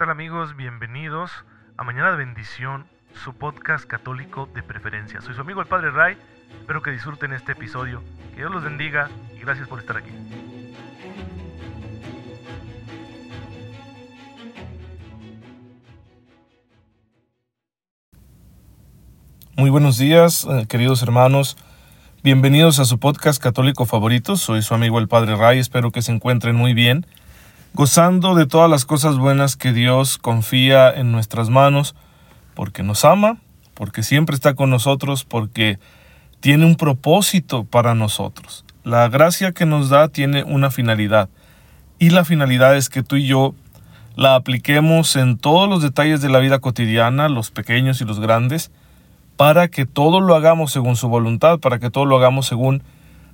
tal amigos? Bienvenidos a Mañana de Bendición, su podcast católico de preferencia. Soy su amigo el Padre Ray, espero que disfruten este episodio, que Dios los bendiga y gracias por estar aquí. Muy buenos días, eh, queridos hermanos. Bienvenidos a su podcast católico favorito. Soy su amigo el Padre Ray. Espero que se encuentren muy bien gozando de todas las cosas buenas que Dios confía en nuestras manos, porque nos ama, porque siempre está con nosotros, porque tiene un propósito para nosotros. La gracia que nos da tiene una finalidad, y la finalidad es que tú y yo la apliquemos en todos los detalles de la vida cotidiana, los pequeños y los grandes, para que todo lo hagamos según su voluntad, para que todo lo hagamos según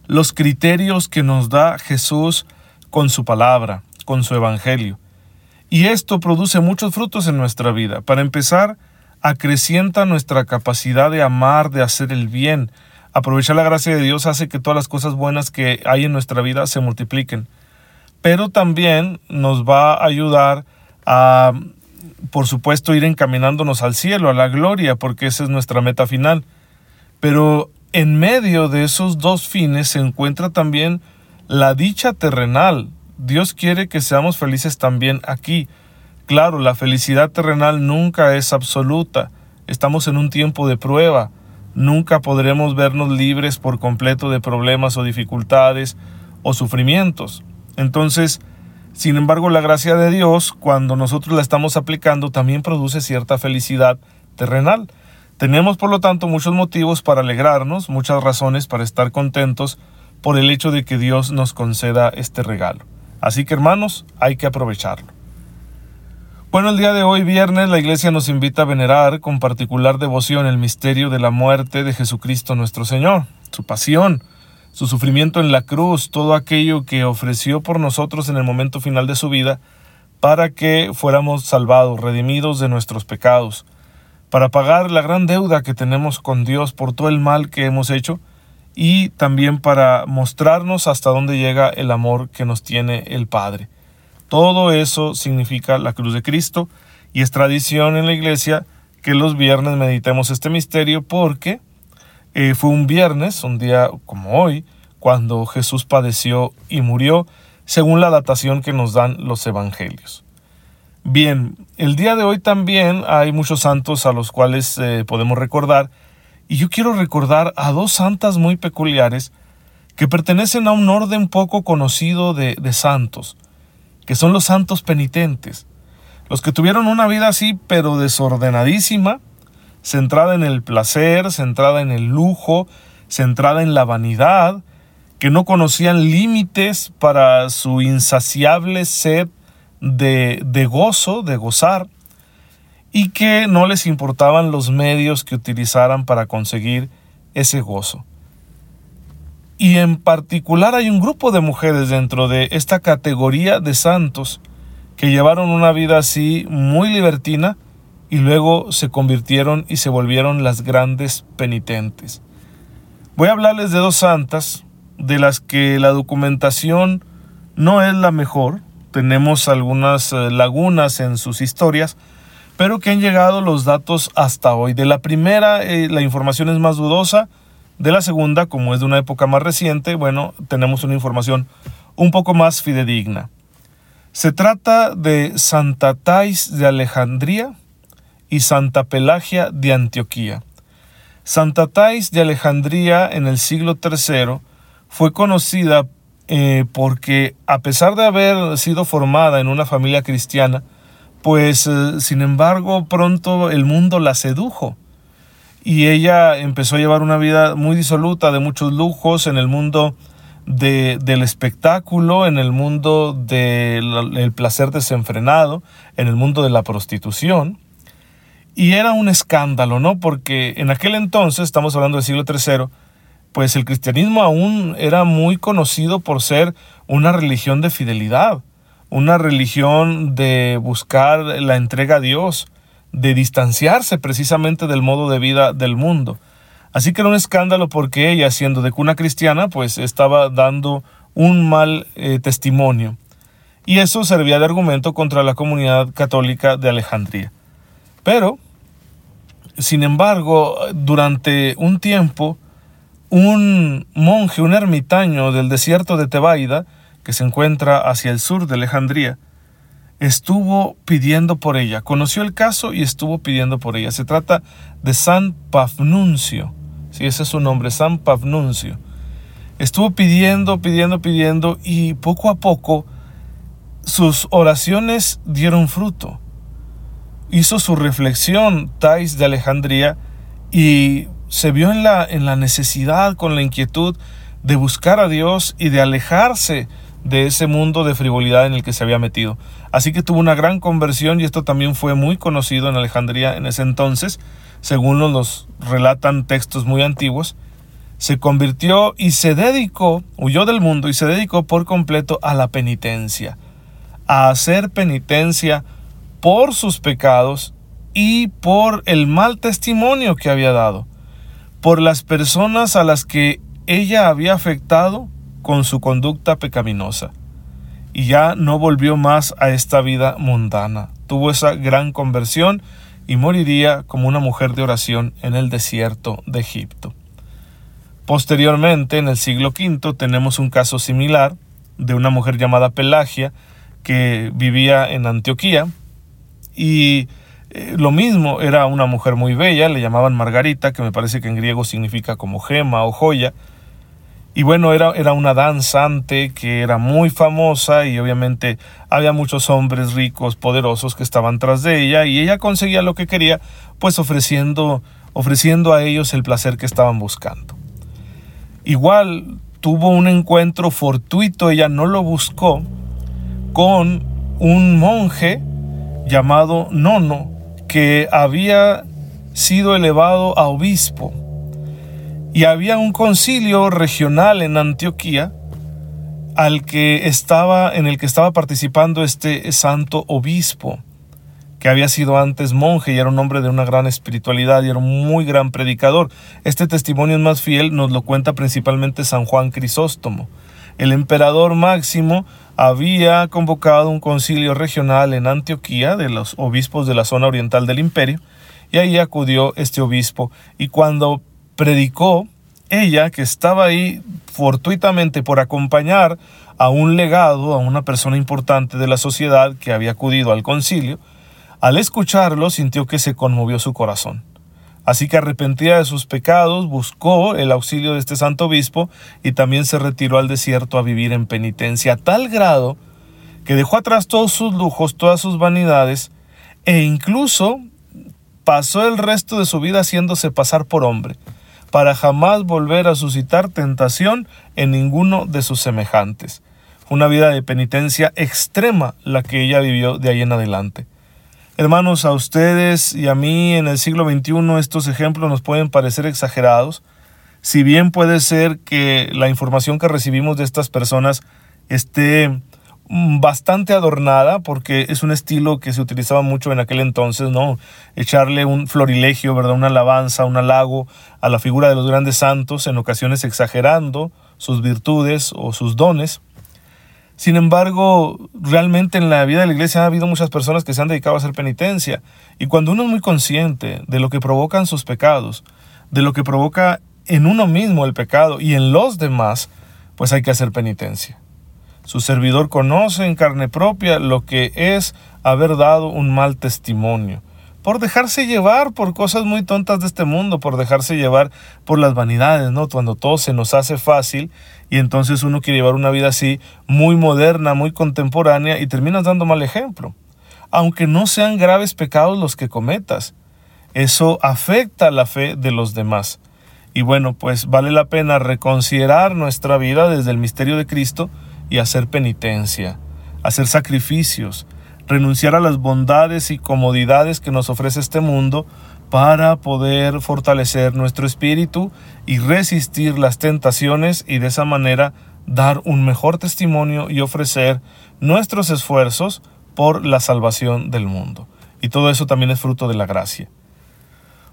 los criterios que nos da Jesús con su palabra, con su Evangelio. Y esto produce muchos frutos en nuestra vida. Para empezar, acrecienta nuestra capacidad de amar, de hacer el bien. Aprovechar la gracia de Dios hace que todas las cosas buenas que hay en nuestra vida se multipliquen. Pero también nos va a ayudar a, por supuesto, ir encaminándonos al cielo, a la gloria, porque esa es nuestra meta final. Pero en medio de esos dos fines se encuentra también la dicha terrenal, Dios quiere que seamos felices también aquí. Claro, la felicidad terrenal nunca es absoluta. Estamos en un tiempo de prueba. Nunca podremos vernos libres por completo de problemas o dificultades o sufrimientos. Entonces, sin embargo, la gracia de Dios, cuando nosotros la estamos aplicando, también produce cierta felicidad terrenal. Tenemos, por lo tanto, muchos motivos para alegrarnos, muchas razones para estar contentos por el hecho de que Dios nos conceda este regalo. Así que hermanos, hay que aprovecharlo. Bueno, el día de hoy, viernes, la iglesia nos invita a venerar con particular devoción el misterio de la muerte de Jesucristo nuestro Señor, su pasión, su sufrimiento en la cruz, todo aquello que ofreció por nosotros en el momento final de su vida, para que fuéramos salvados, redimidos de nuestros pecados, para pagar la gran deuda que tenemos con Dios por todo el mal que hemos hecho, y también para mostrarnos hasta dónde llega el amor que nos tiene el Padre. Todo eso significa la cruz de Cristo y es tradición en la iglesia que los viernes meditemos este misterio porque eh, fue un viernes, un día como hoy, cuando Jesús padeció y murió, según la datación que nos dan los evangelios. Bien, el día de hoy también hay muchos santos a los cuales eh, podemos recordar, y yo quiero recordar a dos santas muy peculiares que pertenecen a un orden poco conocido de, de santos, que son los santos penitentes, los que tuvieron una vida así pero desordenadísima, centrada en el placer, centrada en el lujo, centrada en la vanidad, que no conocían límites para su insaciable sed de, de gozo, de gozar, y que no les importaban los medios que utilizaran para conseguir ese gozo. Y en particular hay un grupo de mujeres dentro de esta categoría de santos que llevaron una vida así muy libertina y luego se convirtieron y se volvieron las grandes penitentes. Voy a hablarles de dos santas de las que la documentación no es la mejor, tenemos algunas eh, lagunas en sus historias, pero que han llegado los datos hasta hoy. De la primera, eh, la información es más dudosa. De la segunda, como es de una época más reciente, bueno, tenemos una información un poco más fidedigna. Se trata de Santa Tais de Alejandría y Santa Pelagia de Antioquía. Santa Tais de Alejandría en el siglo III fue conocida eh, porque, a pesar de haber sido formada en una familia cristiana, pues eh, sin embargo pronto el mundo la sedujo y ella empezó a llevar una vida muy disoluta de muchos lujos en el mundo del espectáculo, en el mundo del placer desenfrenado, en el mundo de la prostitución. Y era un escándalo, ¿no? Porque en aquel entonces, estamos hablando del siglo III, pues el cristianismo aún era muy conocido por ser una religión de fidelidad una religión de buscar la entrega a Dios, de distanciarse precisamente del modo de vida del mundo. Así que era un escándalo porque ella, siendo de cuna cristiana, pues estaba dando un mal eh, testimonio. y eso servía de argumento contra la comunidad católica de Alejandría. Pero, sin embargo, durante un tiempo, un monje, un ermitaño del desierto de Tebaida, que se encuentra hacia el sur de Alejandría, estuvo pidiendo por ella, conoció el caso y estuvo pidiendo por ella. Se trata de San Pafnuncio, si ese es su nombre, San Pafnuncio. Estuvo pidiendo, pidiendo, pidiendo y poco a poco sus oraciones dieron fruto. Hizo su reflexión Tais de Alejandría y se vio en la, en la necesidad, con la inquietud de buscar a Dios y de alejarse de ese mundo de frivolidad en el que se había metido. Así que tuvo una gran conversión y esto también fue muy conocido en Alejandría en ese entonces, según nos relatan textos muy antiguos. Se convirtió y se dedicó, huyó del mundo y se dedicó por completo a la penitencia, a hacer penitencia por sus pecados y por el mal testimonio que había dado, por las personas a las que ella había afectado con su conducta pecaminosa y ya no volvió más a esta vida mundana. Tuvo esa gran conversión y moriría como una mujer de oración en el desierto de Egipto. Posteriormente, en el siglo V, tenemos un caso similar de una mujer llamada Pelagia que vivía en Antioquía y eh, lo mismo, era una mujer muy bella, le llamaban Margarita, que me parece que en griego significa como gema o joya, y bueno, era, era una danzante que era muy famosa y obviamente había muchos hombres ricos, poderosos que estaban tras de ella y ella conseguía lo que quería, pues ofreciendo, ofreciendo a ellos el placer que estaban buscando. Igual tuvo un encuentro fortuito, ella no lo buscó, con un monje llamado Nono, que había sido elevado a obispo y había un concilio regional en Antioquía al que estaba, en el que estaba participando este santo obispo, que había sido antes monje y era un hombre de una gran espiritualidad y era un muy gran predicador. Este testimonio es más fiel, nos lo cuenta principalmente San Juan Crisóstomo. El emperador Máximo había convocado un concilio regional en Antioquía de los obispos de la zona oriental del imperio, y ahí acudió este obispo, y cuando predicó, ella que estaba ahí fortuitamente por acompañar a un legado, a una persona importante de la sociedad que había acudido al concilio, al escucharlo sintió que se conmovió su corazón. Así que arrepentida de sus pecados, buscó el auxilio de este santo obispo y también se retiró al desierto a vivir en penitencia, a tal grado que dejó atrás todos sus lujos, todas sus vanidades, e incluso pasó el resto de su vida haciéndose pasar por hombre para jamás volver a suscitar tentación en ninguno de sus semejantes. Una vida de penitencia extrema la que ella vivió de ahí en adelante. Hermanos, a ustedes y a mí en el siglo XXI estos ejemplos nos pueden parecer exagerados, si bien puede ser que la información que recibimos de estas personas esté bastante adornada porque es un estilo que se utilizaba mucho en aquel entonces, ¿no? Echarle un florilegio, ¿verdad? Una alabanza, un halago a la figura de los grandes santos, en ocasiones exagerando sus virtudes o sus dones. Sin embargo, realmente en la vida de la iglesia ha habido muchas personas que se han dedicado a hacer penitencia. Y cuando uno es muy consciente de lo que provocan sus pecados, de lo que provoca en uno mismo el pecado y en los demás, pues hay que hacer penitencia. Su servidor conoce en carne propia lo que es haber dado un mal testimonio, por dejarse llevar por cosas muy tontas de este mundo, por dejarse llevar por las vanidades, ¿no? Cuando todo se nos hace fácil y entonces uno quiere llevar una vida así, muy moderna, muy contemporánea y terminas dando mal ejemplo. Aunque no sean graves pecados los que cometas, eso afecta la fe de los demás. Y bueno, pues vale la pena reconsiderar nuestra vida desde el misterio de Cristo, y hacer penitencia, hacer sacrificios, renunciar a las bondades y comodidades que nos ofrece este mundo para poder fortalecer nuestro espíritu y resistir las tentaciones y de esa manera dar un mejor testimonio y ofrecer nuestros esfuerzos por la salvación del mundo. Y todo eso también es fruto de la gracia.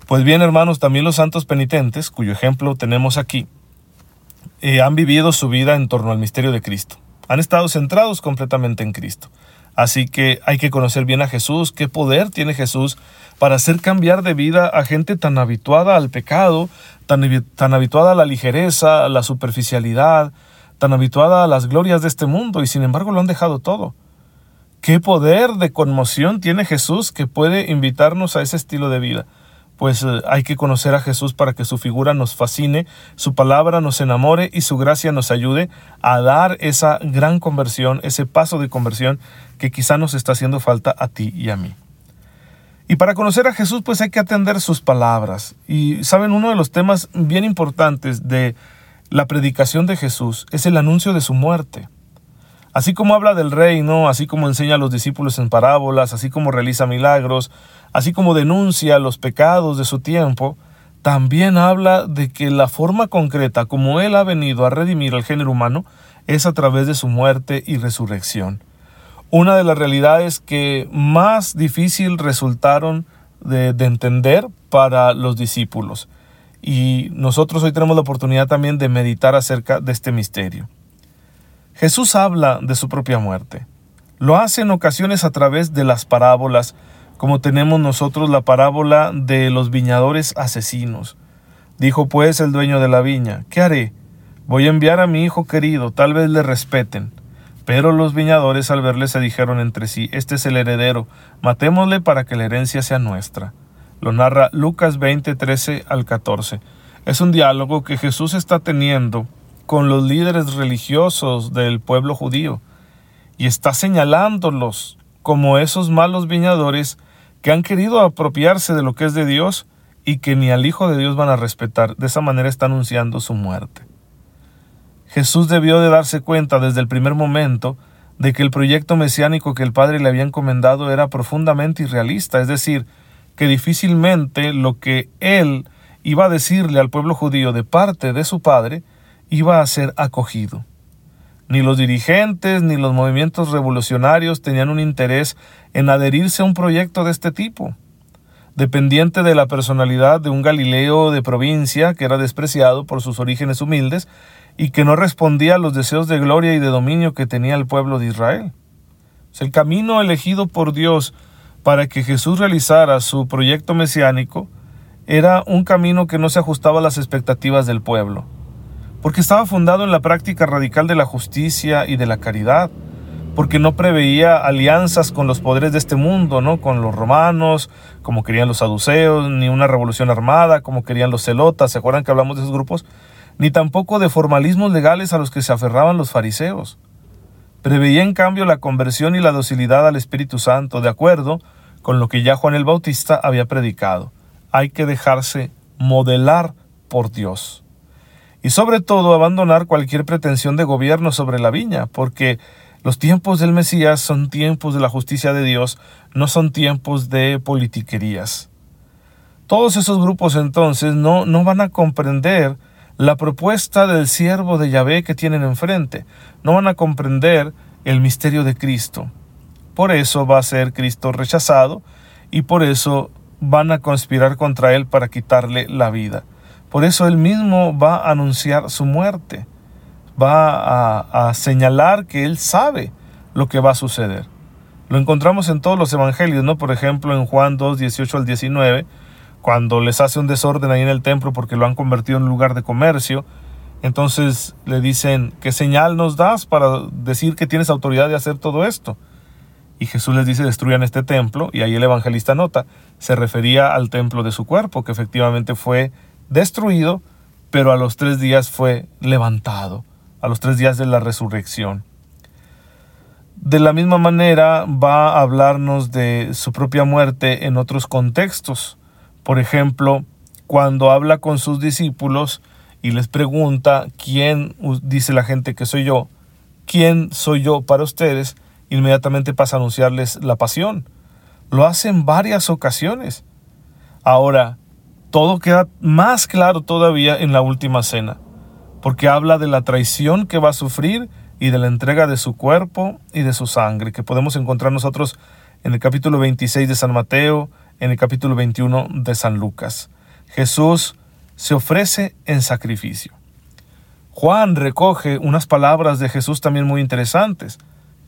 Pues bien, hermanos, también los santos penitentes, cuyo ejemplo tenemos aquí, eh, han vivido su vida en torno al misterio de Cristo han estado centrados completamente en Cristo. Así que hay que conocer bien a Jesús, qué poder tiene Jesús para hacer cambiar de vida a gente tan habituada al pecado, tan, tan habituada a la ligereza, a la superficialidad, tan habituada a las glorias de este mundo y sin embargo lo han dejado todo. ¿Qué poder de conmoción tiene Jesús que puede invitarnos a ese estilo de vida? Pues eh, hay que conocer a Jesús para que su figura nos fascine, su palabra nos enamore y su gracia nos ayude a dar esa gran conversión, ese paso de conversión que quizá nos está haciendo falta a ti y a mí. Y para conocer a Jesús pues hay que atender sus palabras. Y saben, uno de los temas bien importantes de la predicación de Jesús es el anuncio de su muerte. Así como habla del reino, así como enseña a los discípulos en parábolas, así como realiza milagros, así como denuncia los pecados de su tiempo, también habla de que la forma concreta como Él ha venido a redimir al género humano es a través de su muerte y resurrección una de las realidades que más difícil resultaron de, entender para los discípulos. Y nosotros hoy tenemos la oportunidad también de meditar acerca de este misterio. Jesús habla de su propia muerte. Lo hace en ocasiones a través de las parábolas, como tenemos nosotros la parábola de los viñadores asesinos. Dijo pues el dueño de la viña, ¿qué haré? Voy a enviar a mi hijo querido, tal vez le respeten. Pero los viñadores al verle se dijeron entre sí, este es el heredero, matémosle para que la herencia sea nuestra. Lo narra Lucas 20, 13 al 14. Es un diálogo que Jesús está teniendo con los líderes religiosos del pueblo judío y está señalándolos como esos malos viñadores que han querido apropiarse de lo que es de Dios y que ni al Hijo de Dios van a respetar. De esa manera está anunciando su muerte. Jesús debió de darse cuenta desde el primer momento de que el proyecto mesiánico que el Padre le había encomendado era profundamente irrealista, es decir, que difícilmente lo que él iba a decirle al pueblo judío de parte de su Padre iba a ser acogido. Ni los dirigentes ni los movimientos revolucionarios tenían un interés en adherirse a un proyecto de este tipo. Dependiente de la personalidad de un Galileo de provincia que era despreciado por sus orígenes humildes, y que no respondía a los deseos de gloria y de dominio que tenía el pueblo de Israel. el camino elegido por Dios para que Jesús realizara su proyecto mesiánico era un camino que no se ajustaba a las expectativas del pueblo, porque estaba fundado en la práctica radical de la justicia y de la caridad, porque no preveía alianzas con los poderes de este mundo, ¿no? Con los romanos, como querían los saduceos, ni una revolución armada, como querían los celotas, ¿se acuerdan que hablamos de esos grupos? ni tampoco de formalismos legales a los que se aferraban los fariseos. Preveía en cambio la conversión y la docilidad al Espíritu Santo, de acuerdo con lo que ya Juan el Bautista había predicado. Hay que dejarse modelar por Dios. Y sobre todo abandonar cualquier pretensión de gobierno sobre la viña, porque los tiempos del Mesías son tiempos de la justicia de Dios, no son tiempos de politiquerías. Todos esos grupos entonces no, no van a comprender la propuesta del siervo de Yahvé que tienen enfrente. No van a comprender el misterio de Cristo. Por eso va a ser Cristo rechazado y por eso van a conspirar contra él para quitarle la vida. Por eso él mismo va a anunciar su muerte. Va a, señalar que él sabe lo que va a suceder. Lo encontramos en todos los evangelios, ¿no? Por ejemplo, en Juan 2, 18 al 19, cuando les hace un desorden ahí en el templo porque lo han convertido en lugar de comercio, entonces le dicen, ¿qué señal nos das para decir que tienes autoridad de hacer todo esto? Y Jesús les dice, destruyan este templo, y ahí el evangelista nota, se refería al templo de su cuerpo, que efectivamente fue destruido, pero a los tres días fue levantado, a los tres días de la resurrección. De la misma manera va a hablarnos de su propia muerte en otros contextos. Por ejemplo, cuando habla con sus discípulos y les pregunta quién dice la gente que soy yo, quién soy yo para ustedes, inmediatamente pasa a anunciarles la pasión. Lo hace en varias ocasiones. Ahora, todo queda más claro todavía en la última cena, porque habla de la traición que va a sufrir y de la entrega de su cuerpo y de su sangre, que podemos encontrar nosotros en el capítulo 26 de San Mateo, en el capítulo 21 de San Lucas. Jesús se ofrece en sacrificio. Juan recoge unas palabras de Jesús también muy interesantes.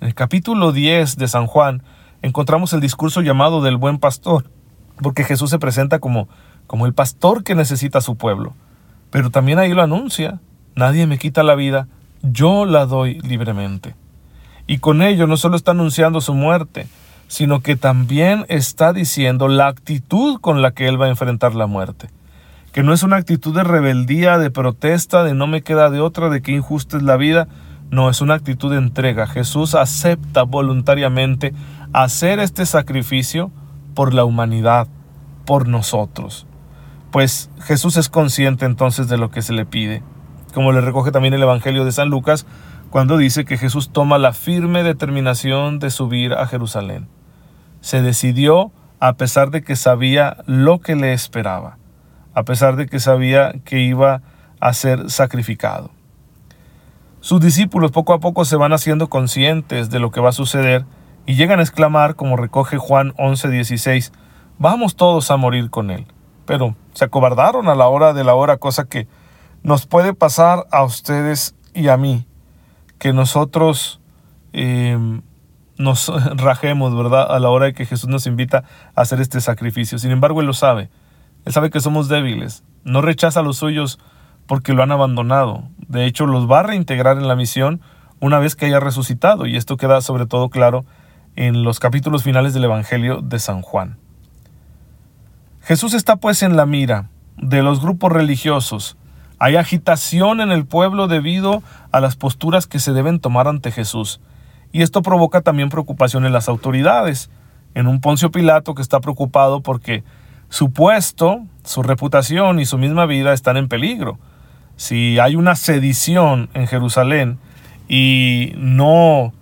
En el capítulo 10 de San Juan encontramos el discurso llamado del buen pastor, porque Jesús se presenta como, como el pastor que necesita a su pueblo. Pero también ahí lo anuncia, nadie me quita la vida, yo la doy libremente. Y con ello no solo está anunciando su muerte, sino que también está diciendo la actitud con la que él va a enfrentar la muerte. Que no es una actitud de rebeldía, de protesta, de no me queda de otra, de que injusta es la vida. No, es una actitud de entrega. Jesús acepta voluntariamente hacer este sacrificio por la humanidad, por nosotros. Pues Jesús es consciente entonces de lo que se le pide. Como le recoge también el Evangelio de San Lucas, cuando dice que Jesús toma la firme determinación de subir a Jerusalén. Se decidió a pesar de que sabía lo que le esperaba, a pesar de que sabía que iba a ser sacrificado. Sus discípulos poco a poco se van haciendo conscientes de lo que va a suceder y llegan a exclamar, como recoge Juan 11:16, vamos todos a morir con él. Pero se acobardaron a la hora de la hora, cosa que nos puede pasar a ustedes y a mí que nosotros em, nos rajemos, ¿verdad? A la hora de que Jesús nos invita a hacer este sacrificio. Sin embargo, Él lo sabe. Él sabe que somos débiles. No rechaza a los suyos porque lo han abandonado. De hecho, los va a reintegrar en la misión una vez que haya resucitado. Y esto queda sobre todo claro en los capítulos finales del Evangelio de San Juan. Jesús está pues en la mira de los grupos religiosos hay agitación en el pueblo debido a las posturas que se deben tomar ante Jesús. Y esto provoca también preocupación en las autoridades, en un Poncio Pilato que está preocupado porque su puesto, su reputación y su misma vida están en peligro. Si hay una sedición en Jerusalén y no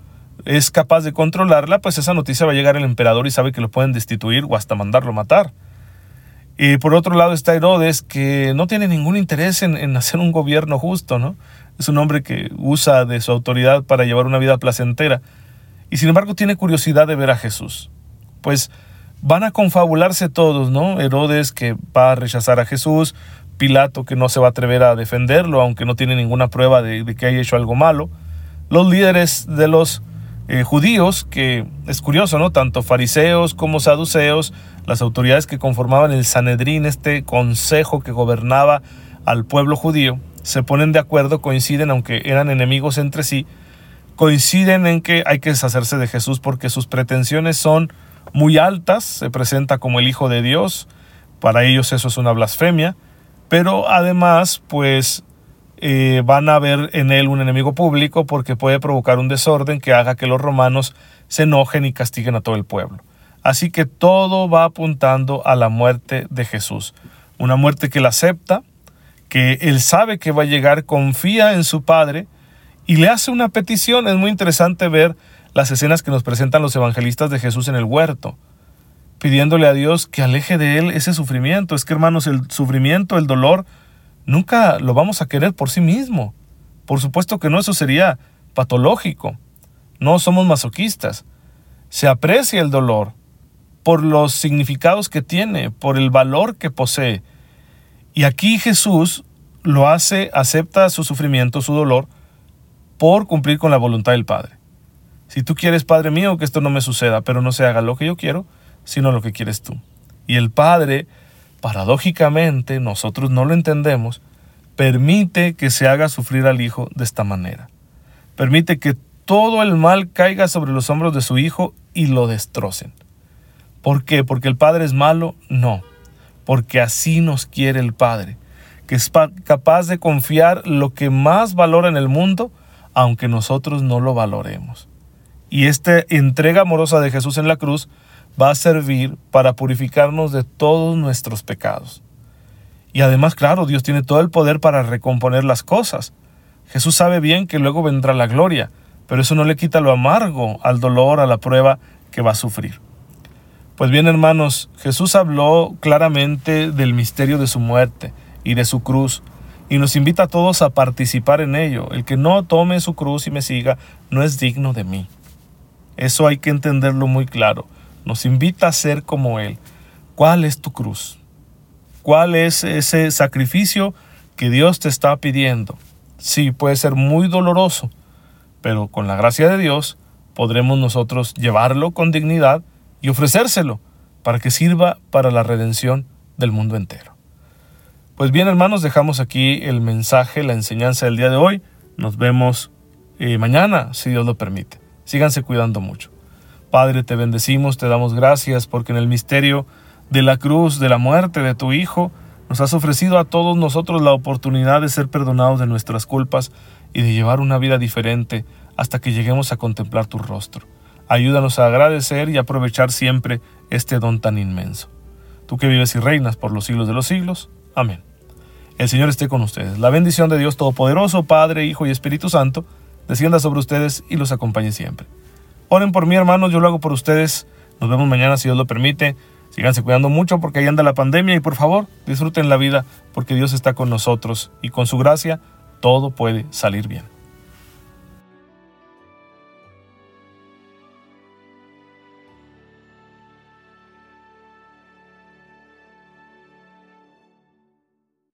es capaz de controlarla, pues esa noticia va a llegar al emperador y sabe que lo pueden destituir o hasta mandarlo matar. Y por otro lado está Herodes, que no tiene ningún interés en, hacer un gobierno justo, ¿no? Es un hombre que usa de su autoridad para llevar una vida placentera. Y sin embargo tiene curiosidad de ver a Jesús. Pues van a confabularse todos, ¿no? Herodes que va a rechazar a Jesús, Pilato que no se va a atrever a defenderlo, aunque no tiene ninguna prueba de, de que haya hecho algo malo. Los líderes de los eh, judíos, que es curioso, ¿no? Tanto fariseos como saduceos, las autoridades que conformaban el Sanedrín, este consejo que gobernaba al pueblo judío, se ponen de acuerdo, coinciden, aunque eran enemigos entre sí, coinciden en que hay que deshacerse de Jesús porque sus pretensiones son muy altas, se presenta como el Hijo de Dios, para ellos eso es una blasfemia, pero además, pues eh, van a ver en él un enemigo público porque puede provocar un desorden que haga que los romanos se enojen y castiguen a todo el pueblo. Así que todo va apuntando a la muerte de Jesús. Una muerte que él acepta, que él sabe que va a llegar, confía en su Padre y le hace una petición. Es muy interesante ver las escenas que nos presentan los evangelistas de Jesús en el huerto, pidiéndole a Dios que aleje de él ese sufrimiento. Es que hermanos, el sufrimiento, el dolor, nunca lo vamos a querer por sí mismo. Por supuesto que no, eso sería patológico. No somos masoquistas. Se aprecia el dolor por los significados que tiene, por el valor que posee. Y aquí Jesús lo hace, acepta su sufrimiento, su dolor, por cumplir con la voluntad del Padre. Si tú quieres, Padre mío, que esto no me suceda, pero no se haga lo que yo quiero, sino lo que quieres tú. Y el Padre paradójicamente, nosotros no lo entendemos, permite que se haga sufrir al Hijo de esta manera. Permite que todo el mal caiga sobre los hombros de su Hijo y lo destrocen. ¿Por qué? ¿Porque el Padre es malo? No, porque así nos quiere el Padre, que es capaz de confiar lo que más valora en el mundo, aunque nosotros no lo valoremos. Y esta entrega amorosa de Jesús en la cruz va a servir para purificarnos de todos nuestros pecados. Y además, claro, Dios tiene todo el poder para recomponer las cosas. Jesús sabe bien que luego vendrá la gloria, pero eso no le quita lo amargo al dolor, a la prueba que va a sufrir. Pues bien, hermanos, Jesús habló claramente del misterio de su muerte y de su cruz, y nos invita a todos a participar en ello. El que no tome su cruz y me siga no es digno de mí. Eso hay que entenderlo muy claro nos invita a ser como Él. ¿Cuál es tu cruz? ¿Cuál es ese sacrificio que Dios te está pidiendo? Sí, puede ser muy doloroso, pero con la gracia de Dios podremos nosotros llevarlo con dignidad y ofrecérselo para que sirva para la redención del mundo entero. Pues bien, hermanos, dejamos aquí el mensaje, la enseñanza del día de hoy. Nos vemos eh, mañana, si Dios lo permite. Síganse cuidando mucho. Padre, te bendecimos, te damos gracias porque en el misterio de la cruz, de la muerte de tu Hijo, nos has ofrecido a todos nosotros la oportunidad de ser perdonados de nuestras culpas y de llevar una vida diferente hasta que lleguemos a contemplar tu rostro. Ayúdanos a agradecer y aprovechar siempre este don tan inmenso. Tú que vives y reinas por los siglos de los siglos. Amén. El Señor esté con ustedes. La bendición de Dios Todopoderoso, Padre, Hijo y Espíritu Santo, descienda sobre ustedes y los acompañe siempre. Oren por mí, hermanos, yo lo hago por ustedes. Nos vemos mañana si Dios lo permite. Síganse cuidando mucho porque ahí anda la pandemia y por favor disfruten la vida porque Dios está con nosotros y con su gracia todo puede salir bien.